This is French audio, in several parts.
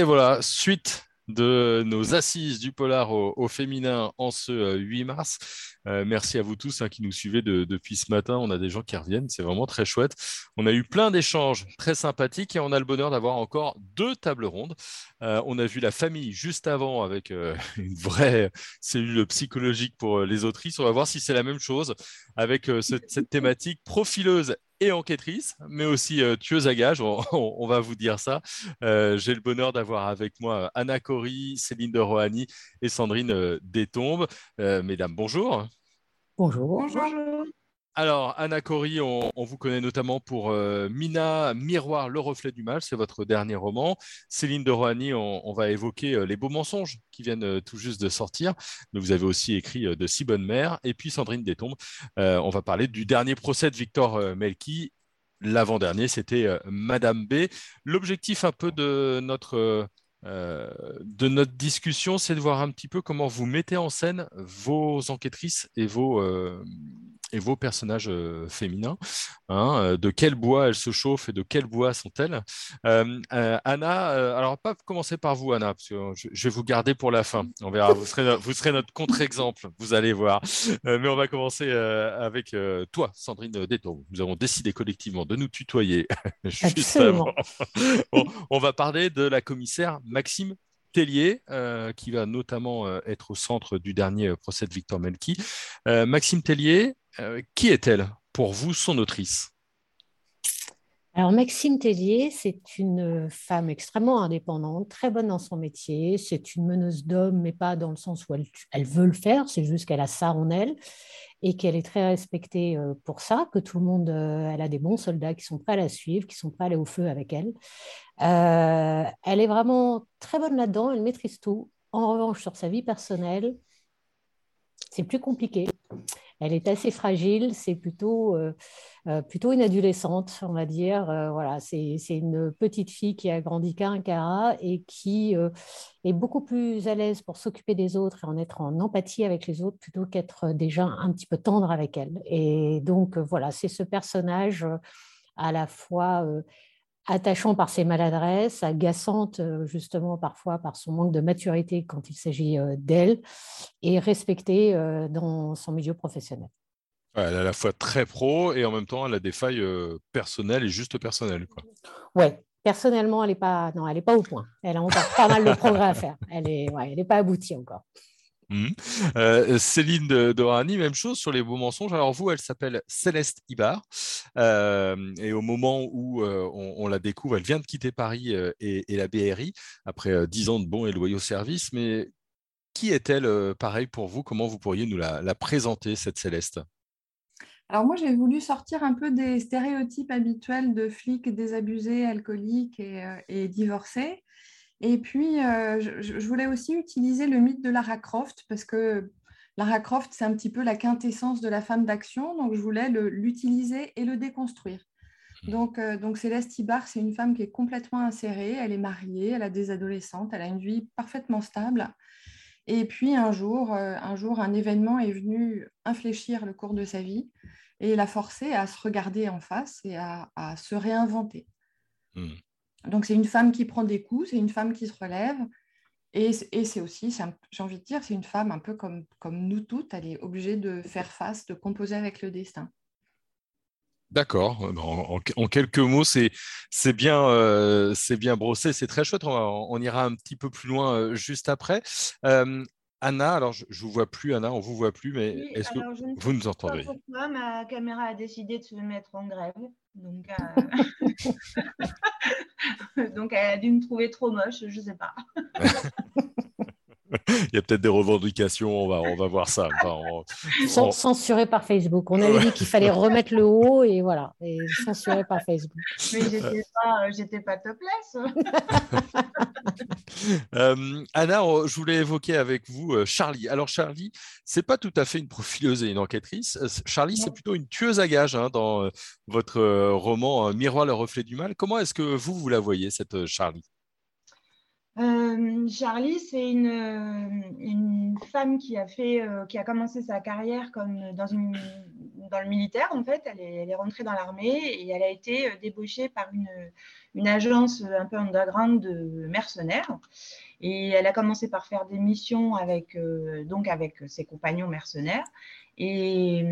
Et voilà, suite de nos assises du polar au, féminin en ce 8 euh, mars. Euh, merci à vous tous hein, qui nous suivez depuis ce matin. On a des gens qui reviennent, c'est vraiment très chouette. On a eu plein d'échanges très sympathiques et on a le bonheur d'avoir encore deux tables rondes. Euh, on a vu la famille juste avant avec une vraie cellule psychologique pour les autrices. On va voir si c'est la même chose avec cette thématique profileuse et enquêtrice, mais aussi euh, tueuse à gages, on, va vous dire ça. Euh, j'ai le bonheur d'avoir avec moi Anna Cory, Céline de Rohani et Sandrine euh, Détombe. mesdames, bonjour. Bonjour. Bonjour. Alors, Anna Cory, on, vous connaît notamment pour Mina, Miroir, le reflet du mal, c'est votre dernier roman. Céline de Rohani, on, va évoquer Les beaux mensonges qui viennent tout juste de sortir. Vous avez aussi écrit De si bonnes mères. Et puis Sandrine Détombe, on va parler du dernier procès de Victor Melki. L'avant-dernier, c'était Madame B. L'objectif un peu de notre de notre discussion, c'est de voir un petit peu comment vous mettez en scène vos enquêtrices et vos, et vos personnages euh, féminins. Hein, euh, de quel bois elles se chauffent et de quel bois sont-elles euh, Anna, alors pas commencer par vous, Anna, parce que je, vais vous garder pour la fin. On verra, vous serez, vous serez notre contre-exemple, vous allez voir. mais on va commencer avec toi, Sandrine Détour. Nous avons décidé collectivement de nous tutoyer juste avant. on va parler de la commissaire Maxime Tellier, qui va notamment être au centre du dernier procès de Victor Melki. Maxime Tellier, euh, qui est-elle pour vous, son autrice? Alors, Maxime Tellier, c'est une femme extrêmement indépendante, très bonne dans son métier. C'est une meneuse d'hommes, mais pas dans le sens où elle, veut le faire, c'est juste qu'elle a ça en elle et qu'elle est très respectée euh, pour ça, que tout le monde, euh, elle a des bons soldats qui sont prêts à la suivre, qui sont prêts à aller au feu avec elle. elle est vraiment très bonne là-dedans, elle maîtrise tout. En revanche, sur sa vie personnelle, c'est plus compliqué. Elle est assez fragile, c'est plutôt, euh, euh, plutôt une adolescente, on va dire. Euh, voilà, c'est une petite fille qui a grandi qu'à un et qui est beaucoup plus à l'aise pour s'occuper des autres et en être en empathie avec les autres plutôt qu'être déjà un petit peu tendre avec elle. Et donc, voilà, c'est ce personnage à la fois attachant par ses maladresses, agaçante euh, justement parfois par son manque de maturité quand il s'agit euh, d'elle, et respectée euh, dans son milieu professionnel. elle est à la fois très pro et en même temps elle a des failles personnelles et juste personnelles. Oui, personnellement elle n'est pas, non, elle est pas au point. Elle a encore pas mal de progrès à faire. Elle n'est ouais, elle pas aboutie encore. Mmh. Euh, Céline de, même chose sur les beaux mensonges. Alors vous, elle s'appelle Céleste Ibar. Euh, et au moment où euh, on, la découvre, elle vient de quitter Paris et, la BRI après dix ans de bons et loyaux services. Mais qui est-elle, pareil pour vous? Comment vous pourriez nous la, présenter, cette Céleste? Alors moi, j'ai voulu sortir un peu des stéréotypes habituels de flics désabusés, alcooliques et divorcés. Et puis, euh, je, voulais aussi utiliser le mythe de Lara Croft parce que Lara Croft, c'est un petit peu la quintessence de la femme d'action. Donc, je voulais l'utiliser et le déconstruire. Mmh. Donc, euh, donc Céleste Ibar, c'est une femme qui est complètement insérée. Elle est mariée, elle a des adolescentes, elle a une vie parfaitement stable. Et puis, un jour, euh, un, jour un événement est venu infléchir le cours de sa vie et l'a forcé à se regarder en face et à, se réinventer. Mmh. Donc, c'est une femme qui prend des coups, c'est une femme qui se relève. Et, c'est aussi, j'ai envie de dire, c'est une femme un peu comme, comme nous toutes, elle est obligée de faire face, de composer avec le destin. D'accord. En, quelques mots, c'est bien, euh, bien brossé, c'est très chouette. On, ira un petit peu plus loin euh, juste après. Euh, Anna, alors je ne vous vois plus, Anna, on ne vous voit plus, mais est-ce que vous nous entendez? pourquoi ma caméra a décidé de se mettre en grève. Donc, euh, donc elle a dû me trouver trop moche, je sais pas. Il y a peut-être des revendications, on va, on va voir ça. Censuré par Facebook. On avait dit qu'il fallait remettre le haut et voilà, et censuré par Facebook. Mais j'étais pas, j'étais pas topless. euh, Anna, je voulais évoquer avec vous euh, Charlie. Alors Charlie, c'est pas tout à fait une profileuse et une enquêtrice. Euh, Charlie, c'est plutôt une tueuse à gages hein, dans euh, votre roman Miroir, le reflet du mal. Comment est-ce que vous, vous la voyez, cette Charlie? Euh, Charlie, c'est une, une, femme qui a, fait, euh, qui a commencé sa carrière comme dans une, dans le militaire, en fait. Elle est rentrée dans l'armée et elle a été débauchée par une, une agence un peu underground de mercenaires. Et elle a commencé par faire des missions avec, donc avec ses compagnons mercenaires. Et,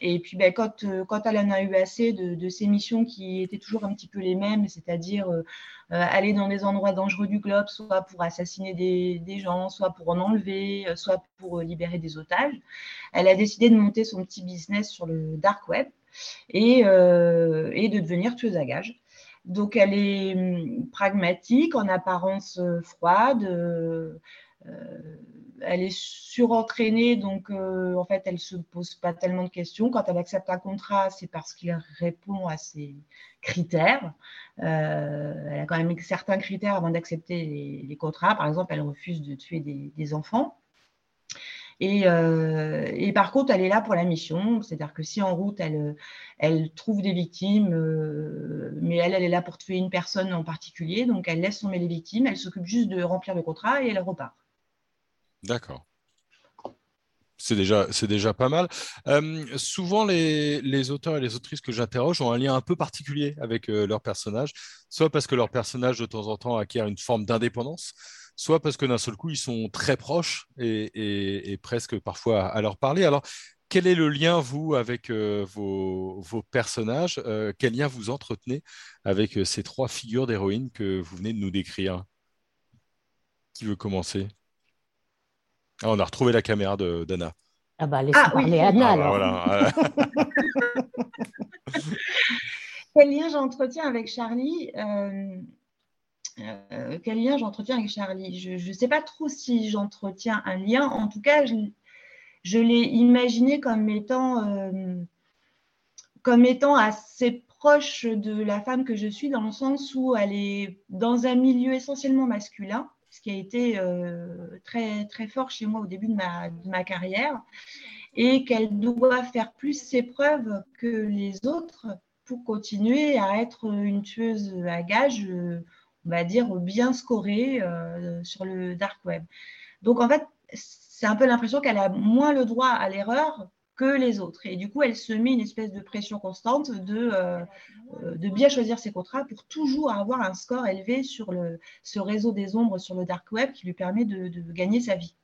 et puis, ben, quand, quand, elle en a eu assez de, ces missions qui étaient toujours un petit peu les mêmes, c'est-à-dire euh, aller dans des endroits dangereux du globe, soit pour assassiner des, des, gens, soit pour en enlever, soit pour libérer des otages, elle a décidé de monter son petit business sur le dark web et, euh, et de devenir tueuse à gages. Donc, elle est hum, pragmatique, en apparence euh, froide. Euh, elle est surentraînée, donc euh, en fait, elle ne se pose pas tellement de questions. Quand elle accepte un contrat, c'est parce qu'il répond à ses critères. elle a quand même certains critères avant d'accepter les, contrats. Par exemple, elle refuse de tuer des enfants. Euh, et, par contre, elle est là pour la mission, c'est-à-dire que si en route, elle, trouve des victimes, euh, mais elle, elle est là pour tuer une personne en particulier, donc elle laisse tomber les victimes, elle s'occupe juste de remplir le contrat et elle repart. D'accord. C'est déjà, c'est déjà pas mal. Euh, souvent, les, les, auteurs et les autrices que j'interroge ont un lien un peu particulier avec leur personnage, soit parce que leur personnage, de temps en temps, acquiert une forme d'indépendance, soit parce que d'un seul coup, ils sont très proches et, presque parfois à, leur parler. Alors, quel est le lien, vous, avec euh, vos, personnages euh, Quel lien vous entretenez avec euh, ces trois figures d'héroïnes que vous venez de nous décrire? Qui veut commencer? Ah, On a retrouvé la caméra d'Anna. Ah bah, laissez ah, parler Anna, ah, Quel lien j'entretiens avec Charlie euh, quel lien j'entretiens avec Charlie? Je ne sais pas trop si j'entretiens un lien. En tout cas, je, l'ai imaginé comme étant, euh, comme étant assez proche de la femme que je suis, dans le sens où elle est dans un milieu essentiellement masculin, ce qui a été euh, très, très fort chez moi au début de ma, de ma carrière, et qu'elle doit faire plus ses preuves que les autres pour continuer à être une tueuse à gages on va dire, bien scoré euh, sur le dark web. Donc, en fait, c'est un peu l'impression qu'elle a moins le droit à l'erreur que les autres. Et du coup, elle se met une espèce de pression constante de, euh, euh, bien choisir ses contrats pour toujours avoir un score élevé sur ce réseau des ombres sur le dark web qui lui permet de, gagner sa vie.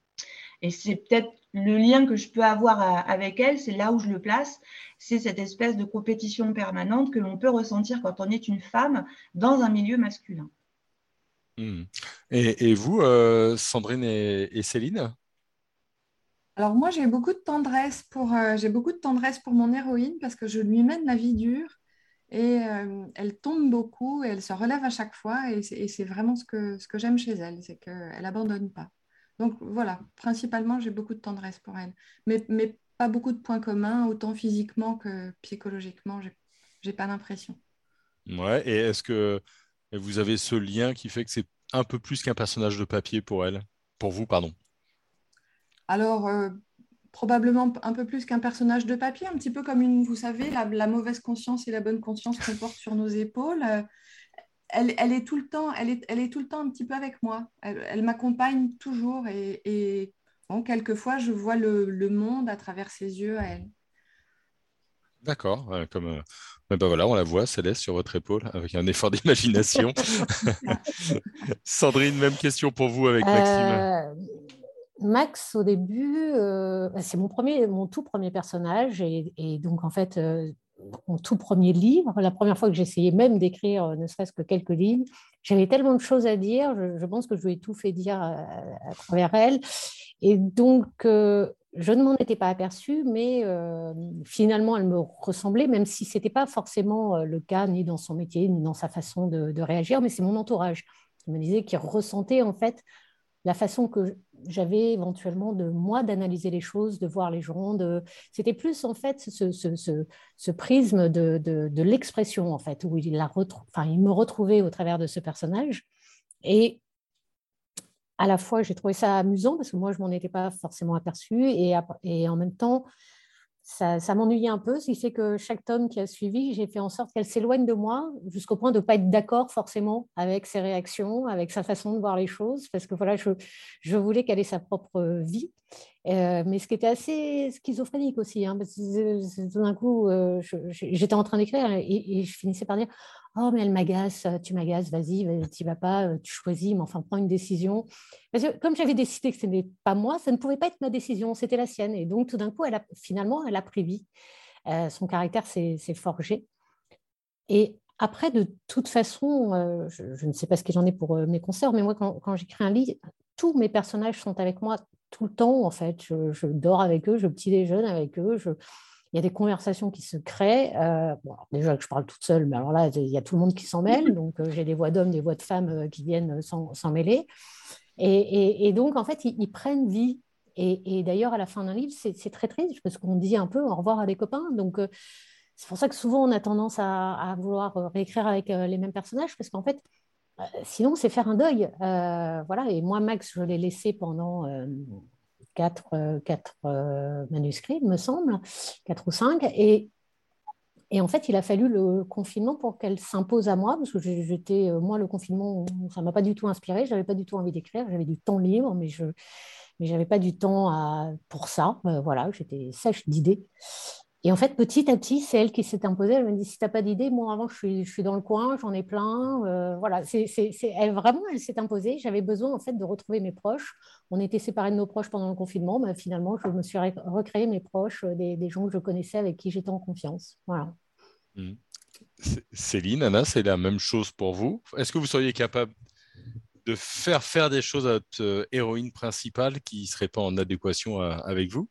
Et c'est peut-être le lien que je peux avoir avec elle, c'est là où je le place, c'est cette espèce de compétition permanente que l'on peut ressentir quand on est une femme dans un milieu masculin. Hmm. Et, vous, euh, Sandrine et, Céline? Alors moi, j'ai beaucoup de tendresse pour euh, j'ai beaucoup de tendresse pour mon héroïne parce que je lui mène la vie dure et euh, elle tombe beaucoup et elle se relève à chaque fois et c'est vraiment ce que ce que j'aime chez elle, c'est qu'elle abandonne pas. Donc voilà, principalement, j'ai beaucoup de tendresse pour elle, mais, mais pas beaucoup de points communs, autant physiquement que psychologiquement. J'ai pas l'impression. Ouais. Et est-ce que et vous avez ce lien qui fait que c'est un peu plus qu'un personnage de papier pour elle, pour vous, pardon. Alors, euh, probablement un peu plus qu'un personnage de papier, un petit peu comme une, vous savez, la, mauvaise conscience et la bonne conscience qu'on porte sur nos épaules. Euh, elle, est tout le temps, elle est, elle est tout le temps un petit peu avec moi. Elle, m'accompagne toujours et, bon, quelquefois je vois le, le, monde à travers ses yeux à elle. D'accord, comme euh, ben voilà, on la voit, Céleste, sur votre épaule, avec un effort d'imagination. Sandrine, même question pour vous avec Maxime. Euh, Max, au début, euh, c'est mon, premier, mon tout premier personnage, et, donc en fait, mon tout premier livre, la première fois que j'essayais même d'écrire ne serait-ce que quelques lignes, j'avais tellement de choses à dire, je, pense que je lui ai tout fait dire à, à travers elle. Et donc, je ne m'en étais pas aperçue, mais euh, finalement, elle me ressemblait, même si ce n'était pas forcément euh, le cas, ni dans son métier, ni dans sa façon de, réagir, mais c'est mon entourage qui me disait qu'il ressentait en fait la façon que j'avais éventuellement de moi d'analyser les choses, de voir les gens. C'était plus en fait ce, prisme de, l'expression en fait, où il me retrouvait au travers de ce personnage. Et à la fois, j'ai trouvé ça amusant parce que moi, je m'en étais pas forcément aperçue et, en même temps, ça, m'ennuyait un peu, ce qui fait que chaque tome qui a suivi, j'ai fait en sorte qu'elle s'éloigne de moi jusqu'au point de ne pas être d'accord forcément avec ses réactions, avec sa façon de voir les choses, parce que voilà, je, voulais qu'elle ait sa propre vie. Euh, mais ce qui était assez schizophrénique aussi, hein, parce que tout d'un coup, euh, j'étais en train d'écrire et, je finissais par dire Oh, mais elle m'agace, tu m'agaces, vas-y, tu vas pas, euh, tu choisis, mais enfin, prends une décision. Comme j'avais décidé que ce n'était pas moi, ça ne pouvait pas être ma décision, c'était la sienne. Et donc, tout d'un coup, elle finalement, elle a pris vie. son caractère s'est forgé. Et après, de toute façon, je, ne sais pas ce que j'en ai pour mes concerts, mais moi, quand, j'écris un livre, tous mes personnages sont avec moi tout le temps, en fait. Je, dors avec eux, je petit déjeune avec eux. Il y a des conversations qui se créent. Euh, déjà que je parle toute seule, mais alors là, il y a tout le monde qui s'en mêle. Donc, euh, j'ai des voix d'hommes, des voix de femmes euh, qui viennent s'en mêler. Et, donc, en fait, ils, prennent vie. Et, d'ailleurs, à la fin d'un livre, c'est très triste parce qu'on dit un peu au revoir à des copains. Donc, c'est pour ça que souvent, on a tendance à, à vouloir réécrire avec les mêmes personnages parce qu'en fait, sinon, c'est faire un deuil. Euh, voilà. Et moi, Max, je l'ai laissé pendant euh, quatre, manuscrits, il me semble, quatre ou cinq. Et, et, en fait, il a fallu le confinement pour qu'elle s'impose à moi, parce que j'étais, moi, le confinement, ça ne m'a pas du tout inspiré. Je n'avais pas du tout envie d'écrire. J'avais du temps libre, mais je mais pas du temps pour ça. voilà, j'étais sèche d'idées. Et en fait, petit à petit, c'est elle qui s'est imposée. Elle m'a dit si tu n'as pas d'idée, moi avant, je suis, dans le coin, j'en ai plein. Euh, voilà, elle, vraiment, elle s'est imposée. J'avais besoin en fait de retrouver mes proches. On était séparés de nos proches pendant le confinement. Mais finalement, je me suis recréé mes proches, euh, des, gens que je connaissais, avec qui j'étais en confiance. Mmh. Céline, Anna, c'est la même chose pour vous? Est-ce que vous seriez capable de faire faire des choses à votre euh, héroïne principale qui ne serait pas en adéquation avec vous?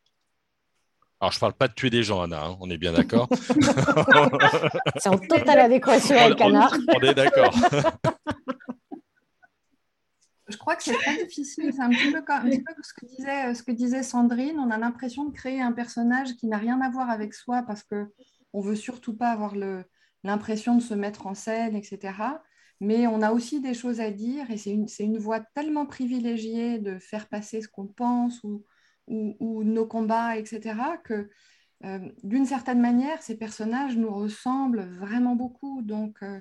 Alors, je ne parle pas de tuer des gens, Anna, hein, on est bien d'accord. C'est en totale adéquation avec Anna. On, est d'accord. je crois que c'est très difficile. C'est un, petit peu, ce, que disait, ce que disait Sandrine. On a l'impression de créer un personnage qui n'a rien à voir avec soi parce qu'on ne veut surtout pas avoir l'impression de se mettre en scène, etc. Mais on a aussi des choses à dire et c'est une, une voie tellement privilégiée de faire passer ce qu'on pense ou, ou, nos combats, etc., que euh, d'une certaine manière, ces personnages nous ressemblent vraiment beaucoup. Donc, euh,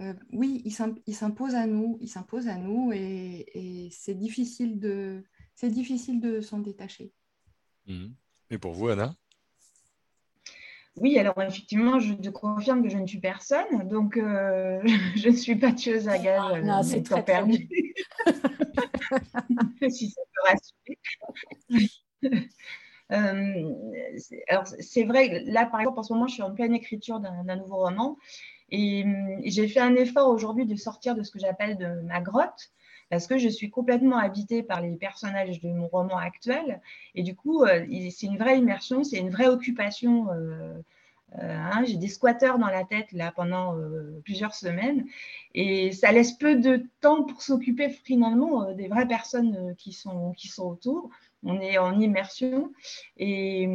euh, oui, ils s'imposent à nous, ils s'imposent à nous, et, c'est difficile de, c'est difficile de s'en détacher. Mhm. Et pour vous, Anna? Oui, alors effectivement, je te confirme que je ne suis personne, donc je ne suis pas tueuse à gage. non, c'est très perdu. si ça peut rassurer. Euh, alors, c'est vrai, là, par exemple, en ce moment, je suis en pleine écriture d'un nouveau roman et, j'ai fait un effort aujourd'hui de sortir de ce que j'appelle de ma grotte parce que je suis complètement habitée par les personnages de mon roman actuel et du coup, euh, c'est une vraie immersion, c'est une vraie occupation. Euh, euh, hein, j'ai des squatteurs dans la tête là pendant euh, plusieurs semaines et ça laisse peu de temps pour s'occuper finalement euh, des vraies personnes qui, sont, qui sont autour. On est en immersion et,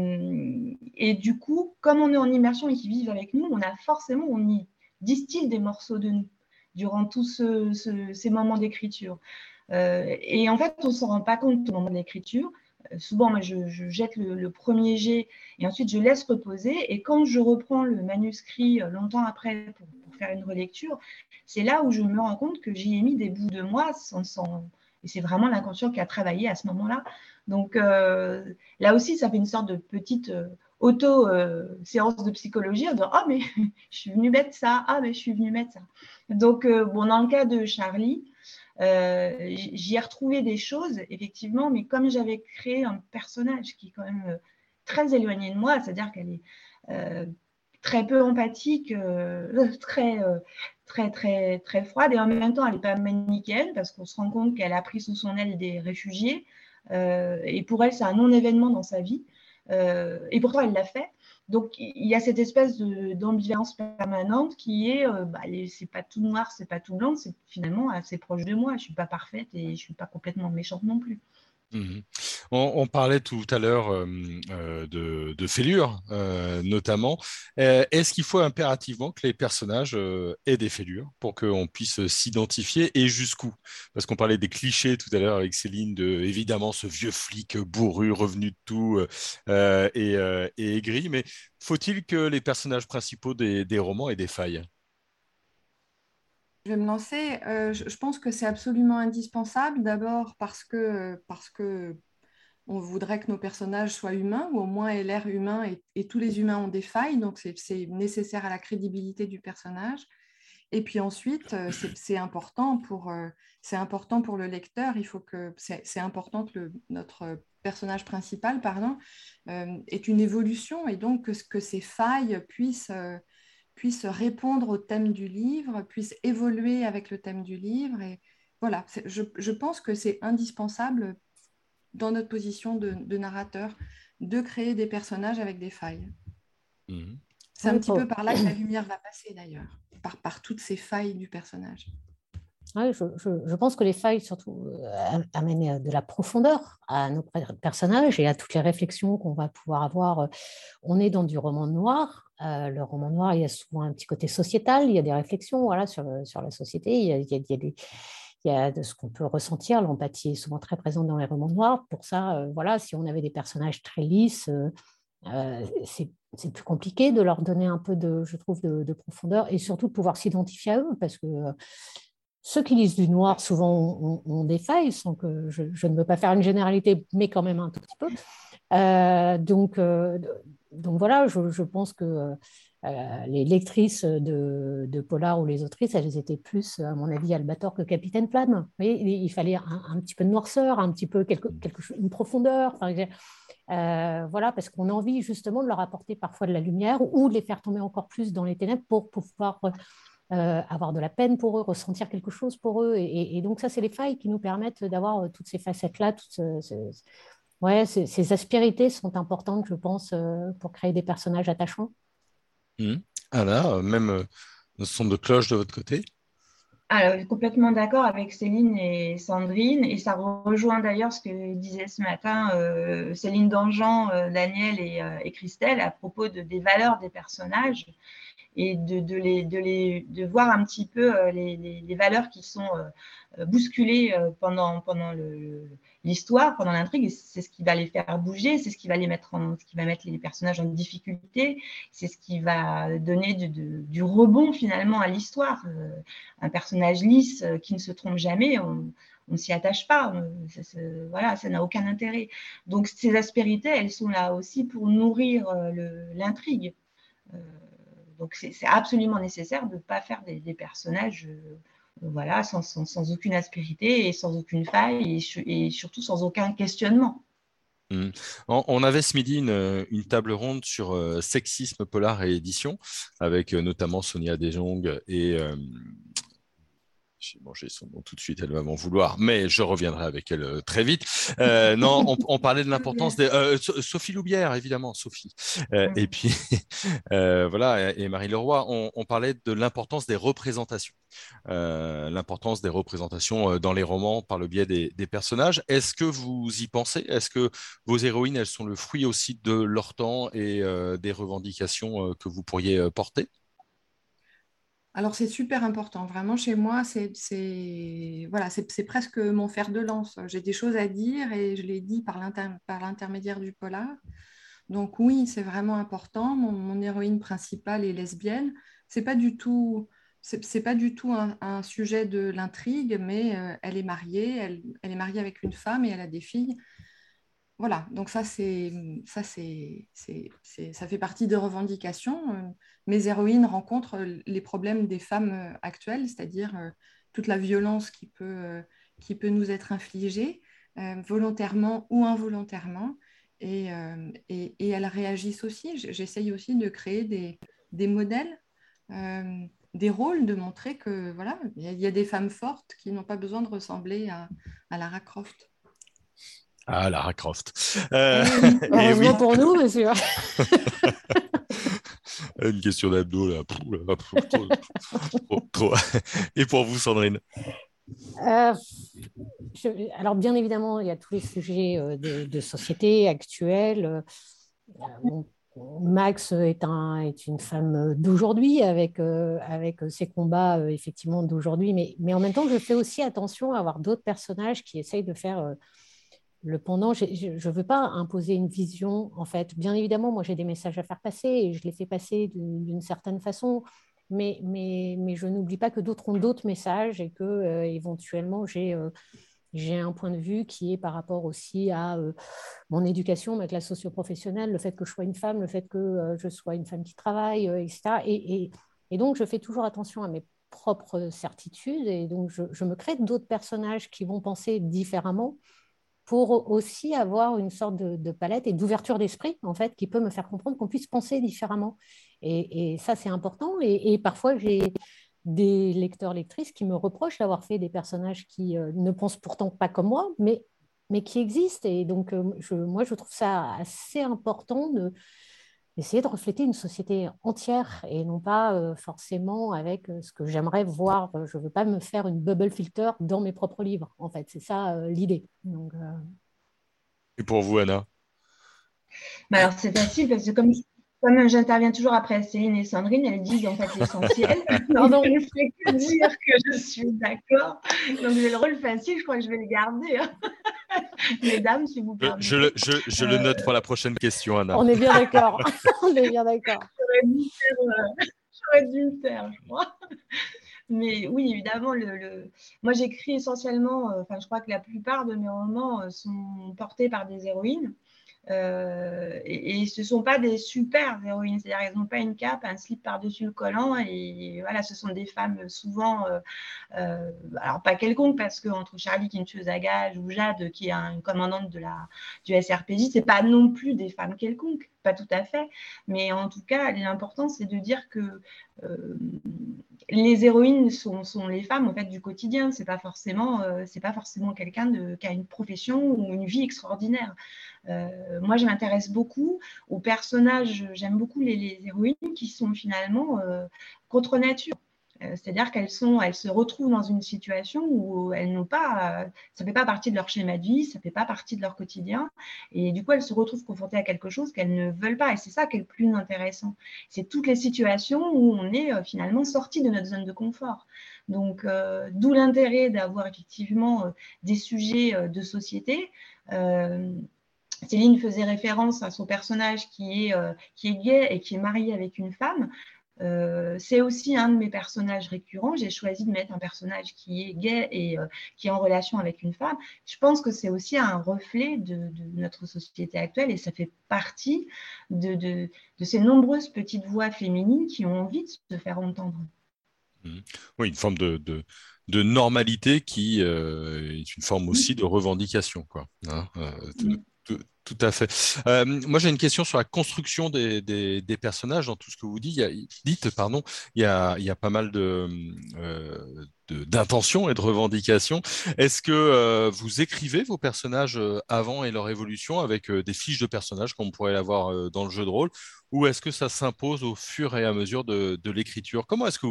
et, du coup, comme on est en immersion et qu'ils vivent avec nous, on a forcément, on y distille des morceaux de nous durant tous ces moments d'écriture. et en fait, on ne s'en rend pas compte au moment de l'écriture souvent, moi, je, jette le, premier jet et ensuite je laisse reposer. Et quand je reprends le manuscrit euh, longtemps après pour, faire une relecture, c'est là où je me rends compte que j'y ai mis des bouts de moi et c'est vraiment l'inconscient qui a travaillé à ce moment-là. Donc euh, là aussi, ça fait une sorte de petite euh, auto-séance de psychologie de Ah, mais je suis venue mettre ça, ah, mais je suis venue mettre ça. Donc, bon, dans le cas de Charlie, euh, j'y ai retrouvé des choses, effectivement, mais comme j'avais créé un personnage qui est quand même euh, très éloigné de moi, c'est-à-dire qu'elle est euh, très peu empathique, très, très, très, très froide, et en même temps, elle n'est pas manichéenne, parce qu'on se rend compte qu'elle a pris sous son aile des réfugiés, et pour elle, c'est un non-événement dans sa vie, et pourtant, elle l'a fait. Donc, il y a cette espèce d'ambivalence permanente qui est, euh, bah, c'est pas tout noir, c'est pas tout blanc, c'est finalement assez proche de moi. Je suis pas parfaite et je suis pas complètement méchante non plus. Mhm. On, parlait tout à l'heure euh, euh, de, de, fêlures, notamment. Est-ce qu'il faut impérativement que les personnages aient des fêlures pour qu'on puisse s'identifier et jusqu'où? Parce qu'on parlait des clichés tout à l'heure avec Céline, de évidemment ce vieux flic bourru, revenu de tout et, et, aigri, mais faut-il que les personnages principaux des, des romans aient des failles? Je vais me lancer. Euh, je, pense que c'est absolument indispensable. D'abord parce que, parce que on voudrait que nos personnages soient humains, ou au moins aient l'air humain, et, tous les humains ont des failles, donc c'est nécessaire à la crédibilité du personnage. Et puis ensuite, euh, c'est important, pour, euh, important pour le lecteur. Il faut que c'est important que notre personnage principal, pardon, ait une évolution, et donc que, que ces failles puissent puisse répondre au thème du livre, puisse évoluer avec le thème du livre. Et voilà, je, pense que c'est indispensable dans notre position de, narrateur de créer des personnages avec des failles. Mhm. C'est un petit peu par là que la lumière va passer d'ailleurs, par, par toutes ces failles du personnage. Je, pense que les failles, surtout, euh, amènent euh, de la profondeur à nos personnages et à toutes les réflexions qu'on va pouvoir avoir. Euh, on est dans du roman noir. le roman noir, il y a souvent un petit côté sociétal, il y a des réflexions voilà, sur, la société, il y a, de ce qu'on peut ressentir. L'empathie est souvent très présente dans les romans noirs. Pour ça, voilà, si on avait des personnages très lisses, c'est plus compliqué de leur donner un peu de, je trouve, de profondeur et surtout de pouvoir s'identifier à eux parce que ceux qui lisent du noir, souvent, ont, des failles, sans que je, ne veux pas faire une généralité, mais quand même un tout petit peu. Euh, donc, euh, donc voilà, je, pense que euh, les lectrices de, de, Polar ou les autrices, elles étaient plus, à mon avis, Albator que Capitaine Flamme. il fallait un, petit peu de noirceur, un petit peu quelque, quelque une profondeur. voilà, parce qu'on a envie justement de leur apporter parfois de la lumière ou de les faire tomber encore plus dans les ténèbres pour pouvoir euh, avoir de la peine pour eux, ressentir quelque chose pour eux. Et, donc ça, c'est les failles qui nous permettent d'avoir euh, toutes ces facettes-là. ouais, ces, aspérités sont importantes, je pense, euh, pour créer des personnages attachants. Mmh. Ah là, même ce son de cloche de votre côté alors, complètement d'accord avec Céline et Sandrine, et ça rejoint d'ailleurs ce que disait ce matin Céline Dangean, Daniel et, Christelle à propos de, des valeurs des personnages et de, les, de, voir un petit peu euh, les, les, valeurs qui sont euh, bousculées euh, pendant, pendant l'histoire, pendant l'intrigue. C'est ce qui va les faire bouger, c'est ce qui va les mettre en, ce qui va mettre les personnages en difficulté, c'est ce qui va donner du rebond finalement à l'histoire. Un personnage lisse qui ne se trompe jamais, on, ne s'y attache pas. ça, voilà, ça n'a aucun intérêt. Donc ces aspérités, elles sont là aussi pour nourrir l'intrigue. Donc c'est absolument nécessaire de ne pas faire des, personnages euh, voilà, sans, aucune aspérité et sans aucune faille et, surtout sans aucun questionnement. Mmh. On avait ce midi une, table ronde sur euh, sexisme polar et édition, avec euh, notamment Sonia Dejong et j'ai mangé son nom tout de suite, elle va m'en vouloir, mais je reviendrai avec elle euh, très vite. Euh, non, on, parlait de l'importance des. Euh, Sophie Loubière, évidemment, Sophie. et puis, voilà, et, Marie Leroy, on, on parlait de l'importance des représentations. l'importance des représentations dans les romans par le biais des, des personnages. Est-ce que vous y pensez? Est-ce que vos héroïnes, elles sont le fruit aussi de leur temps et des revendications que vous pourriez porter? Alors c'est super important. Vraiment, chez moi, c'est voilà, presque mon fer de lance. J'ai des choses à dire et je l'ai dit par l'intermédiaire du polar. Donc oui, c'est vraiment important. Mon, héroïne principale est lesbienne. C'est pas du tout, c'est pas du tout un, sujet de l'intrigue, mais euh, elle est mariée. Elle, est mariée avec une femme et elle a des filles voilà, donc ça, c'est, ça, c'est, ça fait partie des revendications. Euh, mes héroïnes rencontrent les problèmes des femmes euh, actuelles, c'est-à-dire euh, toute la violence qui peut, nous être infligée, volontairement ou involontairement. Et, elles réagissent aussi. J'essaye aussi de créer des, modèles, des rôles, de montrer que voilà, il y, a des femmes fortes qui n'ont pas besoin de ressembler à Lara Croft. Ah, Lara Croft. Euh, Heureusement pour nous, monsieur. Une question d'abdos, là. Et pour vous, Sandrine alors, bien évidemment, il y a tous les sujets de, société actuelle. Max est, un, est, une femme d'aujourd'hui avec, avec ses combats effectivement d'aujourd'hui, mais, mais, en même temps, je fais aussi attention à avoir d'autres personnages qui essayent de faire le pendant, je ne veux pas imposer une vision, en fait. Bien évidemment, moi, j'ai des messages à faire passer et je les fais passer d'une certaine façon, mais, mais, mais je n'oublie pas que d'autres ont d'autres messages et que euh, éventuellement, j'ai euh, un point de vue qui est par rapport aussi à euh, mon éducation, ma classe socio-professionnelle, le fait que je sois une femme, le fait que je sois une femme qui travaille, etc. Et, et, donc, je fais toujours attention à mes propres certitudes et donc je me crée d'autres personnages qui vont penser différemment pour aussi avoir une sorte de, palette et d'ouverture d'esprit, en fait, qui peut me faire comprendre qu'on puisse penser différemment. Et, ça, c'est important. Et, parfois, j'ai des lecteurs, lectrices qui me reprochent d'avoir fait des personnages qui euh, ne pensent pourtant pas comme moi, mais, mais qui existent. Et donc, euh, moi, je trouve ça assez important de, essayer de refléter une société entière et non pas euh, forcément avec euh, ce que j'aimerais voir. Euh, je ne veux pas me faire une bubble filter dans mes propres livres, en fait. C'est ça l'idée. Et pour vous, Anna? Bah alors c'est facile parce que comme comme j'interviens toujours après Céline et Sandrine, elles disent en fait l'essentiel. non, non, je ne fais que dire que je suis d'accord. Donc j'ai le rôle facile, je crois que je vais le garder. Hein. Mesdames, s'il vous plaît. Je, le, je, je le note pour la prochaine question, Anna. On est bien d'accord. On est bien d'accord. J'aurais dû, le faire, je crois. Mais oui, évidemment, le, moi j'écris essentiellement, euh, enfin je crois que la plupart de mes romans euh, sont portés par des héroïnes. Euh, et, ce ne sont pas des super héroïnes, c'est-à-dire qu'elles n'ont pas une cape, un slip par-dessus le collant, et voilà, ce sont des femmes souvent, euh, euh, alors pas quelconques, parce qu'entre Charlie qui est une tueuse à ou Jade qui est une commandante de la, du SRPJ, c'est pas non plus des femmes quelconques, pas tout à fait, mais en tout cas, l'important c'est de dire que les héroïnes sont, les femmes en fait du quotidien. C'est pas forcément c'est pas forcément quelqu'un qui a une profession ou une vie extraordinaire. Euh, moi, je m'intéresse beaucoup aux personnages, j'aime beaucoup les, héroïnes qui sont finalement euh, contre nature. Euh, c'est-à-dire qu'elles se retrouvent dans une situation où elles n'ont pas, ça ne fait pas partie de leur schéma de vie, ça ne fait pas partie de leur quotidien, et du coup elles se retrouvent confrontées à quelque chose qu'elles ne veulent pas, et c'est ça qui est le plus intéressant. C'est toutes les situations où on est finalement sorti de notre zone de confort. Donc, d'où l'intérêt d'avoir effectivement des sujets de société. Céline faisait référence à son personnage qui est, euh, qui est gay et qui est marié avec une femme. Euh, c'est aussi un de mes personnages récurrents. J'ai choisi de mettre un personnage qui est gay et euh, qui est en relation avec une femme. Je pense que c'est aussi un reflet de, notre société actuelle et ça fait partie de, de, ces nombreuses petites voix féminines qui ont envie de se faire entendre. Mmh. Oui, une forme de, de normalité qui est une forme aussi de revendication. Quoi, hein. Tout à fait. Euh, moi, j'ai une question sur la construction des, personnages dans tout ce que vous dites. Il y dites, pardon, il y a, pas mal euh, d'intentions et de revendications. Est-ce que euh, vous écrivez vos personnages avant et leur évolution avec des fiches de personnages comme on pourrait l'avoir dans le jeu de rôle, ou est-ce que ça s'impose au fur et à mesure de, l'écriture? Comment est-ce que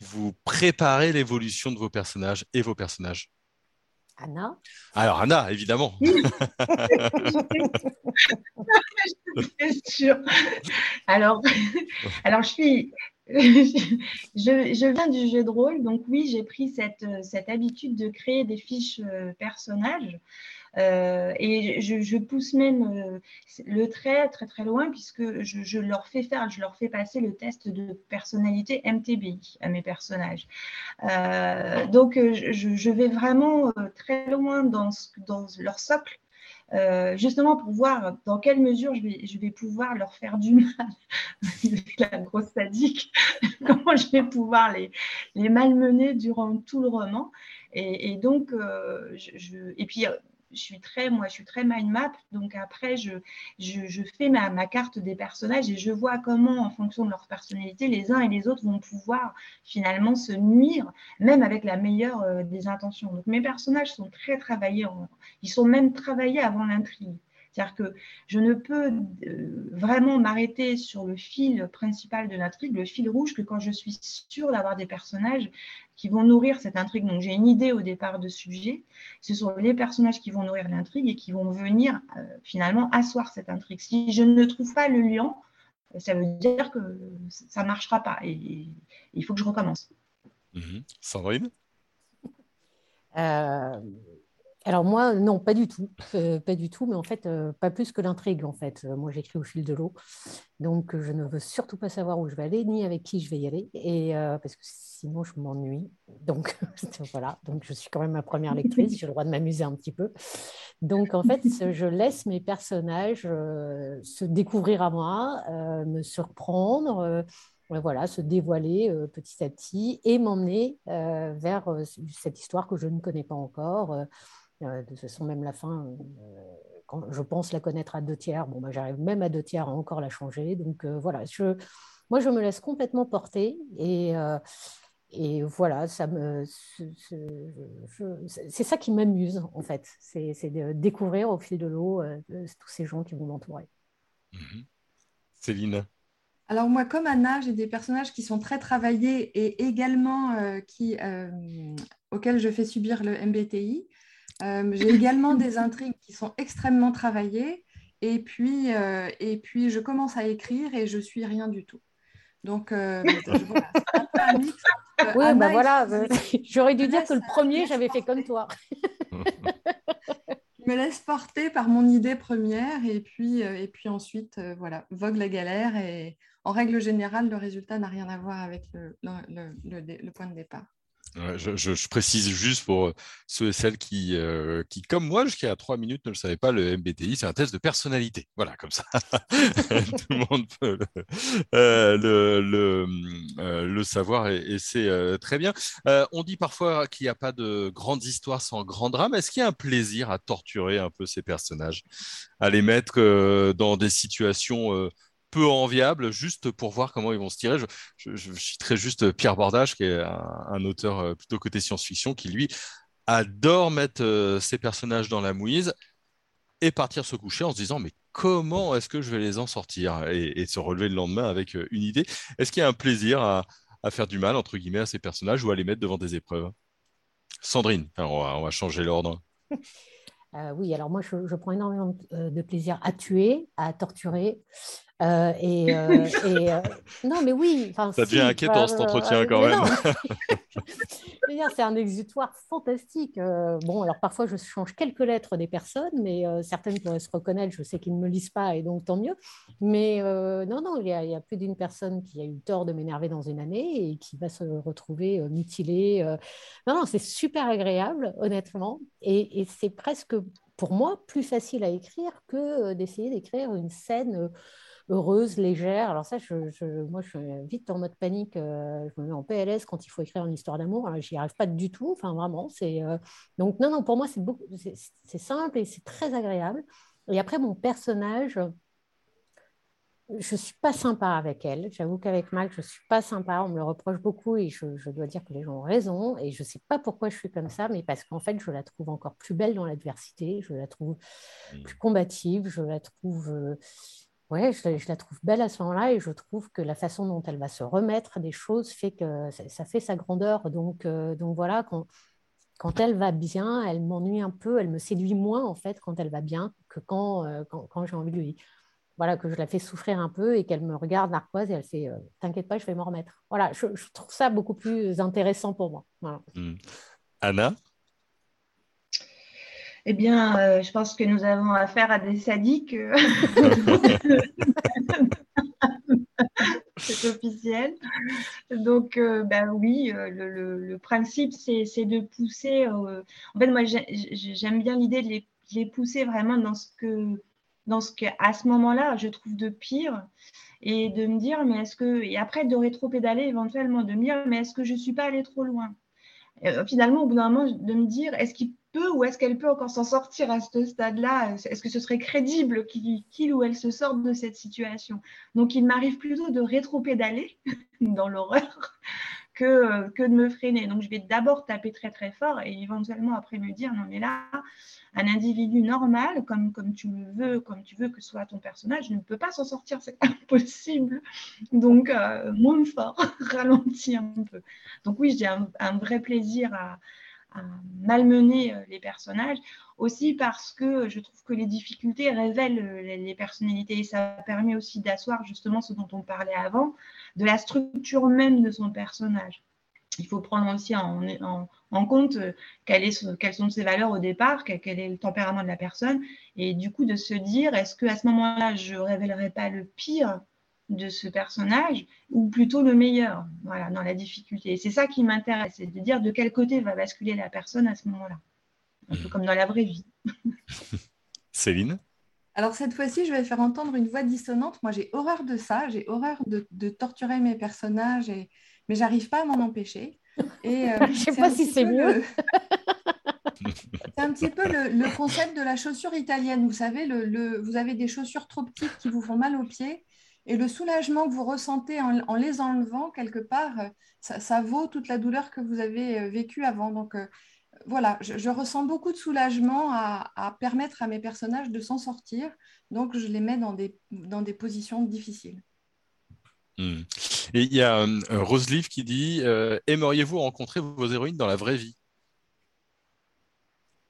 vous préparez l'évolution de vos personnages et vos personnages? Anna Alors, Anna, évidemment. Alors, alors, je suis. Je, viens du jeu de rôle, donc oui, j'ai pris cette, cette habitude de créer des fiches euh, personnages. Euh, et je, pousse même euh, le trait très très loin puisque je, leur fais faire, je leur fais passer le test de personnalité MTBI à mes personnages. Euh, donc je, vais vraiment très loin dans, leur socle. justement pour voir dans quelle mesure je vais, pouvoir leur faire du mal, la grosse sadique, comment je vais pouvoir les, malmener durant tout le roman. Et, donc, et puis je suis très, moi, je suis très mind map. Donc après, je, fais ma, carte des personnages et je vois comment, en fonction de leur personnalité, les uns et les autres vont pouvoir finalement se nuire, même avec la meilleure euh, des intentions. Donc mes personnages sont très travaillés, ils sont même travaillés avant l'intrigue. C'est-à-dire que je ne peux euh, vraiment m'arrêter sur le fil principal de l'intrigue, le fil rouge, que quand je suis sûre d'avoir des personnages qui vont nourrir cette intrigue. Donc j'ai une idée au départ de sujet. Ce sont les personnages qui vont nourrir l'intrigue et qui vont venir euh, finalement asseoir cette intrigue. Si je ne trouve pas le lien, ça veut dire que ça ne marchera pas et, il faut que je recommence. Mmh. Sandrine? Euh, alors moi, non, pas du tout, euh, pas du tout, mais en fait, euh, pas plus que l'intrigue, en fait. moi, j'écris au fil de l'eau, donc je ne veux surtout pas savoir où je vais aller, ni avec qui je vais y aller, et parce que sinon, je m'ennuie. Donc voilà, donc je suis quand même ma première lectrice, j'ai le droit de m'amuser un petit peu. Donc en fait, je laisse mes personnages se découvrir à moi, me surprendre voilà, se dévoiler petit à petit et m'emmener vers cette histoire que je ne connais pas encore. Euh, de toute façon, même la fin, euh, quand je pense la connaître à deux tiers, bon, bah, j'arrive même à deux tiers à encore la changer. Donc euh, voilà, je, moi, je me laisse complètement porter et, et voilà, ça me, c'est ça qui m'amuse en fait, c'est de découvrir au fil de l'eau tous ces gens qui vont m'entourer. Mhm. Céline alors moi, comme Anna, j'ai des personnages qui sont très travaillés et également qui, auxquels je fais subir le MBTI. Euh, j'ai également des intrigues qui sont extrêmement travaillées. Et puis, euh, et puis, je commence à écrire et je suis rien du tout. Donc, euh, voilà, un mix. oui, bah voilà, j'aurais dû dire que le premier, j'avais fait comme toi. je me laisse porter par mon idée première et puis, et puis ensuite, voilà, vogue la galère. Et en règle générale, le résultat n'a rien à voir avec le, le, le point de départ je, précise juste pour euh, ceux et celles qui, euh, qui comme moi, jusqu'à trois minutes, ne le savaient pas, le MBTI, c'est un test de personnalité. Voilà, comme ça, tout le monde peut le, euh, savoir et, c'est très bien. on dit parfois qu'il n'y a pas de grandes histoires sans grand drame. Est-ce qu'il y a un plaisir à torturer un peu ces personnages, à les mettre dans des situations peu enviable, juste pour voir comment ils vont se tirer. Je, je, citerai juste Pierre Bordage, qui est un, auteur euh, plutôt côté science-fiction, qui lui adore mettre euh, ses personnages dans la mouise et partir se coucher en se disant mais comment est-ce que je vais les en sortir? Et, se relever le lendemain avec euh, une idée. Est-ce qu'il y a un plaisir à, faire du mal entre guillemets à ces personnages ou à les mettre devant des épreuves? Sandrine, on va changer l'ordre. Euh, oui, alors moi, je, prends énormément de plaisir à tuer, à torturer. Euh, et, euh, non, mais oui. Ça devient inquiétant cet entretien quand même. c'est un exutoire fantastique. bon, alors parfois, je change quelques lettres des personnes, mais certaines pourraient se reconnaître. Je sais qu'ils ne me lisent pas et donc tant mieux. Mais non, non, il y, a, il y a plus d'une personne qui a eu tort de m'énerver dans une année et qui va se retrouver mutilée. Non, non, c'est super agréable, honnêtement. Et, et c'est presque pour moi plus facile à écrire que d'essayer d'écrire une scène heureuse, légère. Alors ça, je, moi, je suis vite en mode panique. je me mets en PLS quand il faut écrire une histoire d'amour. J'y arrive pas du tout. Enfin, vraiment, c'est donc non, non. Pour moi, c'est beaucoup, c'est simple et c'est très agréable. Et après, mon personnage, je suis pas sympa avec elle. J'avoue qu'avec Mac, je suis pas sympa. On me le reproche beaucoup et je, dois dire que les gens ont raison. Et je sais pas pourquoi je suis comme ça, mais parce qu'en fait, je la trouve encore plus belle dans l'adversité. Je la trouve mmh. plus combative. Je la trouve. Ouais, je, la trouve belle à ce moment-là et je trouve que la façon dont elle va se remettre des choses fait que ça, fait sa grandeur. Donc, euh, donc voilà, quand, quand elle va bien, elle m'ennuie un peu, elle me séduit moins en fait quand elle va bien que quand, euh, quand, j'ai envie de lui. Voilà, que je la fais souffrir un peu et qu'elle me regarde narquoise et elle fait euh, T'inquiète pas, je vais m'en remettre. Voilà, je, trouve ça beaucoup plus intéressant pour moi. Mmh. Anna? Eh bien, euh, je pense que nous avons affaire à des sadiques. Euh. c'est officiel. Donc, euh, ben oui, le, principe, c'est de pousser. En fait, moi, j'aime bien l'idée de les, pousser vraiment dans ce que, dans ce qu'à ce moment-là, je trouve de pire, et de me dire, mais est-ce que, et après de rétro-pédaler éventuellement, de me dire, mais est-ce que je ne suis pas allée trop loin? Finalement, au bout d'un moment, de me dire, est-ce qu'il peut ou est-ce qu'elle peut encore s'en sortir à ce stade-là? Est-ce que ce serait crédible qu'il ou elle se sorte de cette situation? Donc, il m'arrive plutôt de rétro-pédaler dans l'horreur que, que de me freiner. Donc, je vais d'abord taper très, très fort et éventuellement après me dire, non, mais là, un individu normal, comme, comme tu le veux, comme tu veux que soit ton personnage, ne peut pas s'en sortir, c'est impossible. Donc, euh, moins fort, ralentis un peu. Donc, oui, j'ai un, vrai plaisir à, malmener euh, les personnages, aussi parce que je trouve que les difficultés révèlent euh, les personnalités et ça permet aussi d'asseoir justement ce dont on parlait avant, de la structure même de son personnage. Il faut prendre aussi en, compte euh, quelles, sont ses valeurs au départ, quel, est le tempérament de la personne, et du coup de se dire, est-ce qu'à ce, ce moment-là, je révélerai pas le pire de ce personnage ou plutôt le meilleur voilà, dans la difficulté. Et c'est ça qui m'intéresse, c'est de dire de quel côté va basculer la personne à ce moment-là. Un peu comme dans la vraie vie. Céline? Alors cette fois-ci, je vais faire entendre une voix dissonante. Moi, j'ai horreur de ça. J'ai horreur de, torturer mes personnages, et... mais j'arrive pas à m'en empêcher. Et, euh, je ne sais pas si c'est mieux. c'est un petit peu le, concept de la chaussure italienne. Vous savez, le, vous avez des chaussures trop petites qui vous font mal aux pieds. Et le soulagement que vous ressentez en, les enlevant, quelque part, euh, ça, vaut toute la douleur que vous avez euh, vécue avant. Donc, voilà, je, ressens beaucoup de soulagement à, permettre à mes personnages de s'en sortir. Donc, je les mets dans des, dans des positions difficiles. Hmm. Et il y a euh, Roselive qui dit euh, Aimeriez-vous rencontrer vos héroïnes dans la vraie vie?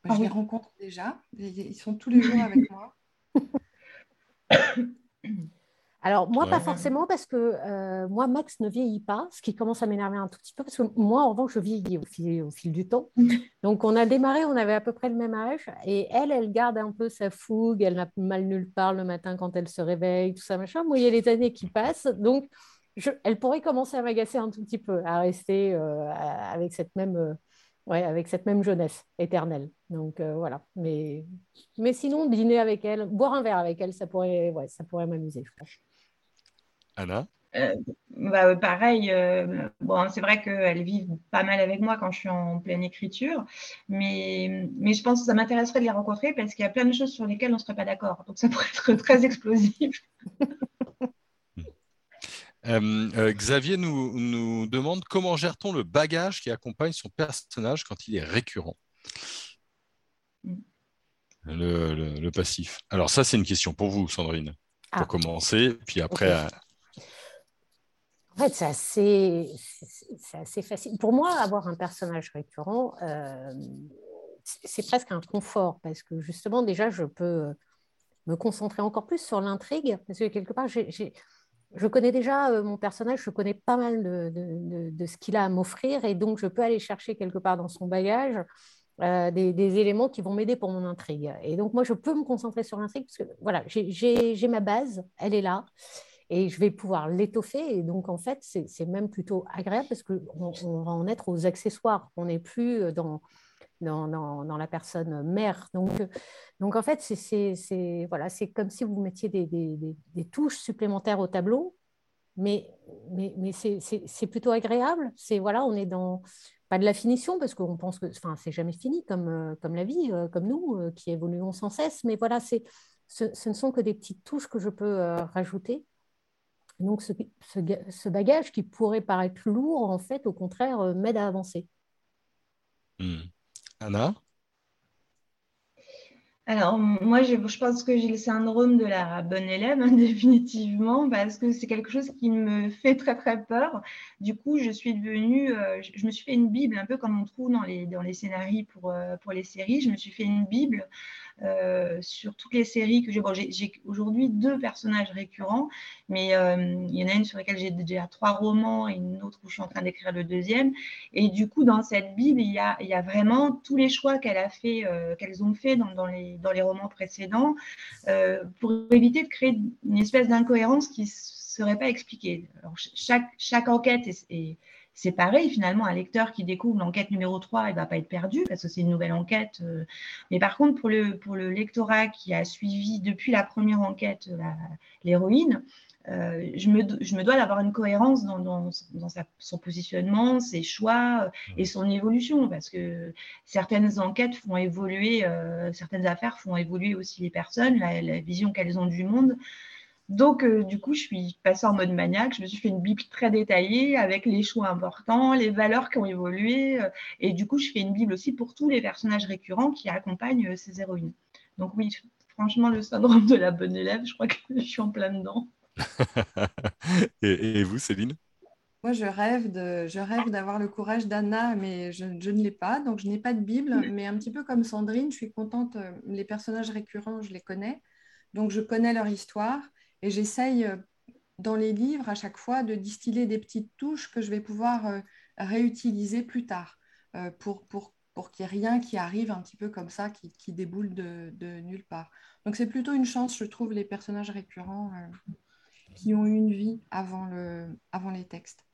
Bah, Je les rencontre déjà. Ils sont tous les jours avec moi. Alors, moi, pas forcément, parce que euh, moi, Max ne vieillit pas, ce qui commence à m'énerver un tout petit peu, parce que moi, en revanche, je vieillis au fil, au fil du temps. Donc, on a démarré, on avait à peu près le même âge, et elle, elle garde un peu sa fougue, elle n'a mal nulle part le matin quand elle se réveille, tout ça, machin. Moi, il y a les années qui passent, donc je, elle pourrait commencer à m'agacer un tout petit peu, à rester euh, avec cette même... Euh, ouais, avec cette même jeunesse éternelle. Donc voilà. Mais, mais sinon, dîner avec elle, boire un verre avec elle, ça pourrait, ouais, ça pourrait m'amuser, je pense. Anna? Euh, bah, pareil, euh, bon, c'est vrai qu'elles vivent pas mal avec moi quand je suis en pleine écriture, mais, mais je pense que ça m'intéresserait de les rencontrer parce qu'il y a plein de choses sur lesquelles on ne serait pas d'accord. Donc ça pourrait être très explosif. Euh, Xavier nous, nous, demande comment gère-t-on le bagage qui accompagne son personnage quand il est récurrent? Mm. le, passif. Alors ça, c'est une question pour vous, Sandrine, pour ah. commencer, puis après... En fait, c'est assez, facile. Pour moi, avoir un personnage récurrent, euh, c'est presque un confort parce que justement, déjà, je peux me concentrer encore plus sur l'intrigue parce que quelque part, je connais déjà euh, mon personnage, je connais pas mal de, ce qu'il a à m'offrir et donc je peux aller chercher quelque part dans son bagage euh, des, éléments qui vont m'aider pour mon intrigue. Et donc, moi, je peux me concentrer sur l'intrigue parce que voilà, j'ai ma base, elle est là et je vais pouvoir l'étoffer. Et donc, en fait, c'est même plutôt agréable parce qu'on on va en être aux accessoires. On n'est plus euh, dans, dans, la personne mère. Donc, euh, donc en fait, c'est voilà, comme si vous mettiez des, touches supplémentaires au tableau. Mais, mais, mais c'est plutôt agréable. C'est voilà, on est dans pas de la finition parce qu'on pense que enfin c'est jamais fini comme, euh, comme la vie, comme nous qui évoluons sans cesse. Mais voilà, c'est ce, ce, ne sont que des petites touches que je peux rajouter donc, ce, bagage qui pourrait paraître lourd, en fait, au contraire, euh, m'aide à avancer. Hmm. Anna? Alors, moi, je, pense que j'ai le syndrome de la bonne élève, hein, définitivement, parce que c'est quelque chose qui me fait très, très peur. Du coup, je suis devenue, euh, je, me suis fait une Bible, un peu comme on trouve dans les, dans les scénarios pour, euh, pour les séries. Je me suis fait une Bible euh, sur toutes les séries que j'ai. Bon, j'ai aujourd'hui deux personnages récurrents, mais il y en a une sur laquelle j'ai déjà trois romans et une autre où je suis en train d'écrire le deuxième. Et du coup, dans cette Bible, il y a, il y a vraiment tous les choix fait, qu'elles ont fait dans, dans les dans les romans précédents, euh, pour éviter de créer une espèce d'incohérence qui ne serait pas expliquée. chaque, chaque enquête est, séparée. Finalement, un lecteur qui découvre l'enquête numéro 3, il ne va pas être perdu parce que c'est une nouvelle enquête. Euh. mais par contre, pour le, pour le lectorat qui a suivi depuis la première enquête l'héroïne, euh, je, me, je, me, dois d'avoir une cohérence dans, dans, son positionnement, ses choix euh, et son évolution, parce que certaines enquêtes font évoluer, euh, certaines affaires font évoluer aussi les personnes, la, vision qu'elles ont du monde. Donc, euh, du coup, je suis passée en mode maniaque. Je me suis fait une Bible très détaillée avec les choix importants, les valeurs qui ont évolué. Euh, et du coup, je fais une Bible aussi pour tous les personnages récurrents qui accompagnent ces héroïnes. Donc, oui, franchement, le syndrome de la bonne élève, je crois que je suis en plein dedans. et, vous, Céline? Moi, je rêve, de, je rêve d'avoir le courage d'Anna, mais je, je ne l'ai pas. Donc, je n'ai pas de Bible. Mais un petit peu comme Sandrine, je suis contente. Les personnages récurrents, je les connais. Donc, je connais leur histoire. Et j'essaye, euh, dans les livres, à chaque fois, de distiller des petites touches que je vais pouvoir euh, réutiliser plus tard euh, pour, pour, pour qu'il n'y ait rien qui arrive un petit peu comme ça, qui, qui déboule de, de, nulle part. Donc, c'est plutôt une chance, je trouve, les personnages récurrents qui ont eu une vie avant, le, avant les textes.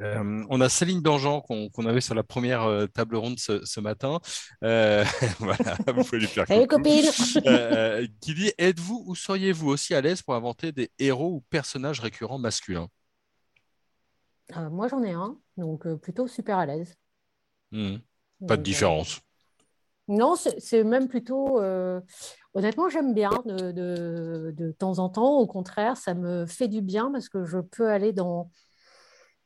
Euh, on a Céline Dangean qu'on avait sur la première euh, table ronde ce, matin. Euh, voilà, vous pouvez lui faire Salut copine Qui dit Êtes-vous ou seriez-vous aussi à l'aise pour inventer des héros ou personnages récurrents masculins? Moi, j'en ai un, donc plutôt super à l'aise. Hmm. Pas de différence. Non, c'est même plutôt. honnêtement, j'aime bien de, de, temps en temps. Au contraire, ça me fait du bien parce que je peux aller dans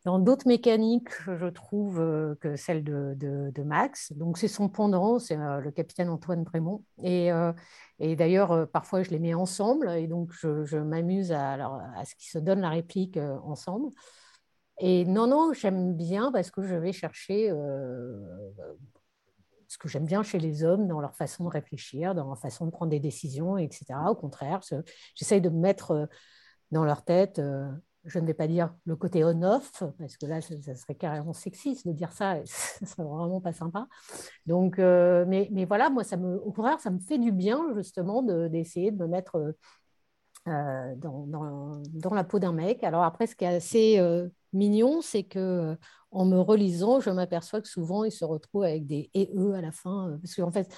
dans d'autres mécaniques, je trouve euh, que celle de, Max. Donc, c'est son pendant, c'est euh, le capitaine Antoine Prémont. Et, euh, d'ailleurs, parfois, je les mets ensemble. Et donc, je, m'amuse à, à ce qu'ils se donnent la réplique ensemble. Et non, non, j'aime bien parce que je vais chercher ce que j'aime bien chez les hommes dans leur façon de réfléchir, dans leur façon de prendre des décisions, etc. Au contraire, j'essaye de me mettre dans leur tête je ne vais pas dire le côté on-off, parce que là, ça, serait carrément sexiste de dire ça, ça serait vraiment pas sympa. Donc, euh, mais, voilà, moi, ça me, au contraire, ça me fait du bien, justement, d'essayer de, me mettre euh, dans, dans, la peau d'un mec. Alors après, ce qui est assez euh, mignon, c'est que en me relisant, je m'aperçois que souvent, il se retrouve avec des « et eux » à la fin, parce qu'en fait,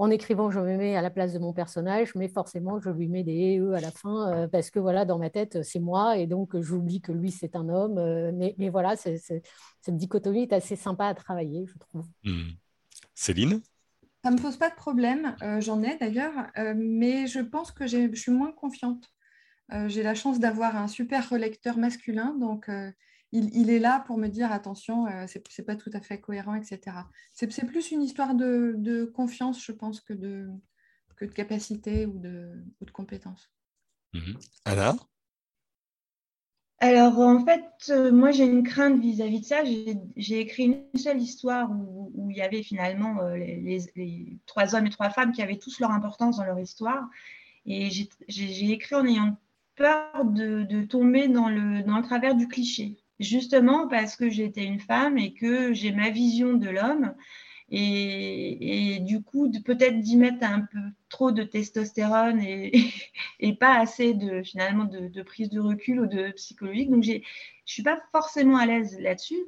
en écrivant, je me mets à la place de mon personnage, mais forcément, je lui mets des e à la fin euh, parce que voilà, dans ma tête, c'est moi et donc j'oublie que lui, c'est un homme. Euh, mais, mais, voilà, cette dichotomie est assez sympa à travailler, je trouve. Hmm. Céline? Ça ne me pose pas de problème, euh, j'en ai d'ailleurs, mais je pense que je suis moins confiante. J'ai la chance d'avoir un super relecteur masculin, donc il, est là pour me dire attention, euh, ce n'est pas tout à fait cohérent, etc. C'est plus une histoire de, confiance, je pense, que de, que de capacité ou de, ou de compétence. Mhm. Anna? Alors, en fait, euh, moi, j'ai une crainte vis-à-vis de ça. J'ai écrit une seule histoire où, il y avait finalement euh, les, trois hommes et trois femmes qui avaient tous leur importance dans leur histoire. Et j'ai écrit en ayant peur de, tomber dans le, dans le travers du cliché justement parce que j'étais une femme et que j'ai ma vision de l'homme. Et, du coup, peut-être d'y mettre un peu trop de testostérone et, et pas assez de finalement de, prise de recul ou de psychologique. Donc, je ne suis pas forcément à l'aise là-dessus.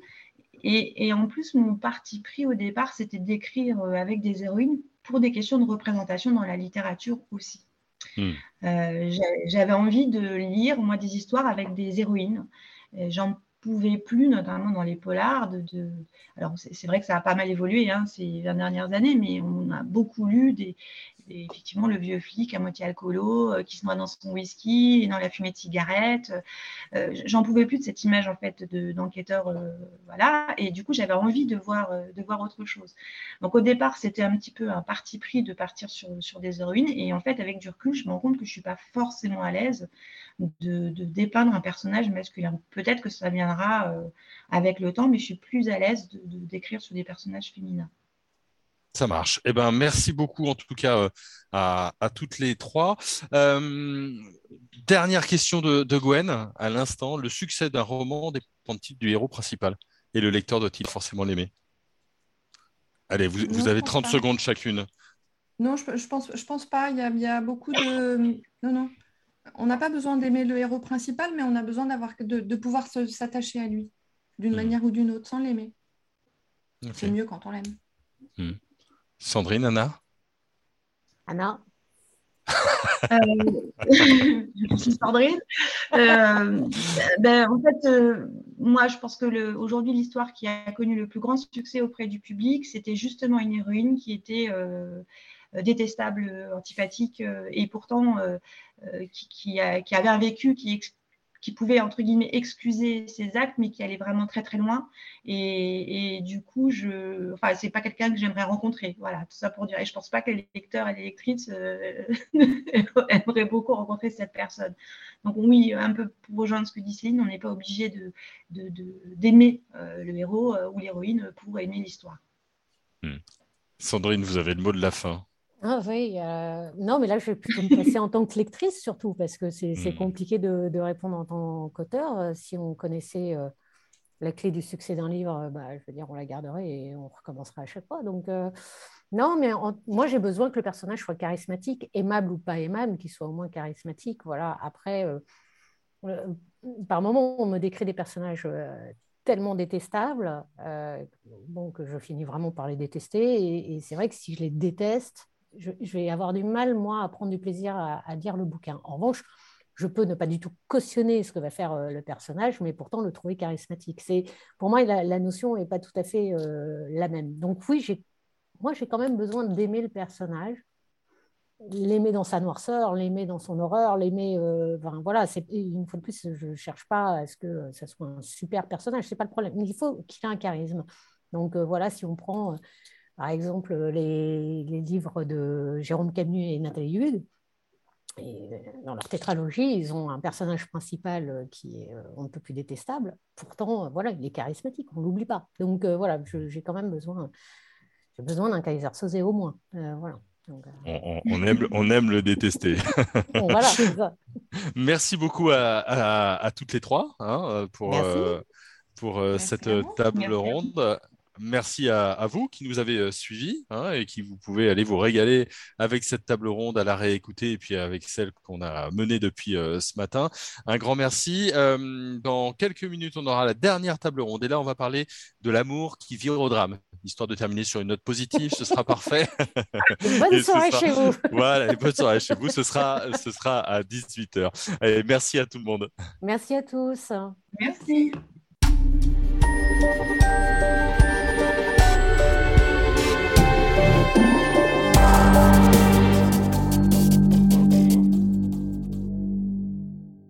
Et, en plus, mon parti pris au départ, c'était d'écrire euh, avec des héroïnes pour des questions de représentation dans la littérature aussi. Hmm. Euh, j'avais envie de lire, moi, des histoires avec des héroïnes. J'en pouvait plus, notamment dans les polars. De, Alors, c'est vrai que ça a pas mal évolué hein, ces 20 dernières années, mais on a beaucoup lu effectivement le vieux flic à moitié alcoolo euh, qui se noie dans son whisky et dans la fumée de cigarette. Euh, j'en pouvais plus de cette image en fait d'enquêteur, euh, voilà. Et du coup, j'avais envie de voir, de voir autre chose. Donc au départ, c'était un petit peu un parti pris de partir sur, sur des héroïnes. Et en fait, avec du recul, je me rends compte que je suis pas forcément à l'aise de, de, dépeindre un personnage masculin. Peut-être que ça viendra avec le temps, mais je suis plus à l'aise de d'écrire sur des personnages féminins. Ça marche. Eh ben, merci beaucoup en tout cas euh, à, toutes les trois. Euh, dernière question de, Gwen à l'instant. Le succès d'un roman dépend-il du héros principal? Et le lecteur doit-il forcément l'aimer? Allez, vous, avez 30 secondes chacune. Non, je, je, pense, je pense pas. Il y, a, beaucoup de. Non, non. On n'a pas besoin d'aimer le héros principal, mais on a besoin d'avoir de, de pouvoir s'attacher à lui d'une hmm. manière ou d'une autre sans l'aimer. C'est mieux quand on l'aime. Hmm. Sandrine, Anna? Anna euh, suis Sandrine. Euh, ben, en fait, euh, moi, je pense que aujourd'hui, l'histoire qui a connu le plus grand succès auprès du public, c'était justement une héroïne qui était détestable, antipathique, et pourtant qui, qui, qui, avait un vécu qui, qui pouvait, entre guillemets, excuser ses actes, mais qui allait vraiment très, très loin. Et, du coup, je, enfin, c'est pas quelqu'un que j'aimerais rencontrer. Voilà, tout ça pour dire. Et je pense pas que les lecteurs et les lectrices euh, aimeraient beaucoup rencontrer cette personne. Donc, oui, un peu pour rejoindre ce que dit Céline, on n'est pas obligé d'aimer de, de, euh, le héros euh, ou l'héroïne pour aimer l'histoire. Hmm. Sandrine, vous avez le mot de la fin. Ah oui, euh, non, mais là, je vais plutôt me placer en tant que lectrice surtout, parce que c'est mmh. compliqué de, répondre en tant qu'auteur. Euh, si on connaissait euh, la clé du succès d'un livre, bah, je veux dire, on la garderait et on recommencerait à chaque fois. Donc, non, mais moi, j'ai besoin que le personnage soit charismatique, aimable ou pas aimable, qu'il soit au moins charismatique. Voilà. Après, par moments, on me décrit des personnages tellement détestables bon, que je finis vraiment par les détester. et c'est vrai que si je les déteste, je, vais avoir du mal, moi, à prendre du plaisir à, lire le bouquin. En revanche, je peux ne pas du tout cautionner ce que va faire euh, le personnage, mais pourtant le trouver charismatique. C'est, pour moi, la, notion n'est pas tout à fait euh, la même. Donc oui, moi, j'ai quand même besoin d'aimer le personnage, l'aimer dans sa noirceur, l'aimer dans son horreur, l'aimer... Euh, voilà, une fois de plus, je ne cherche pas à ce que ça soit un super personnage, c'est pas le problème. Il faut qu'il ait un charisme. Donc voilà, si on prend par exemple, les, livres de Jérôme Camus et Nathalie Hude, et dans leur tétralogie, ils ont un personnage principal qui est on ne peut plus détestable. Pourtant, voilà, il est charismatique, on ne l'oublie pas. Donc voilà, j'ai quand même besoin, j'ai besoin d'un Kaiser Sosé au moins. Euh, voilà. Euh, on, aime, on aime le détester. voilà, Merci beaucoup à, toutes les trois hein, pour, euh, pour cette table ronde. Merci à, vous qui nous avez euh, suivis hein, et qui vous pouvez aller vous régaler avec cette table ronde à la réécouter et puis avec celle qu'on a menée depuis euh, ce matin. Un grand merci. Euh, dans quelques minutes, on aura la dernière table ronde et là, on va parler de l'amour qui vire au drame. Histoire de terminer sur une note positive, ce sera parfait. bonne soirée chez vous. Voilà, bonne soirée chez vous. Ce sera, ce sera à 18h. merci à tout le monde. Merci à tous. Merci. Bye.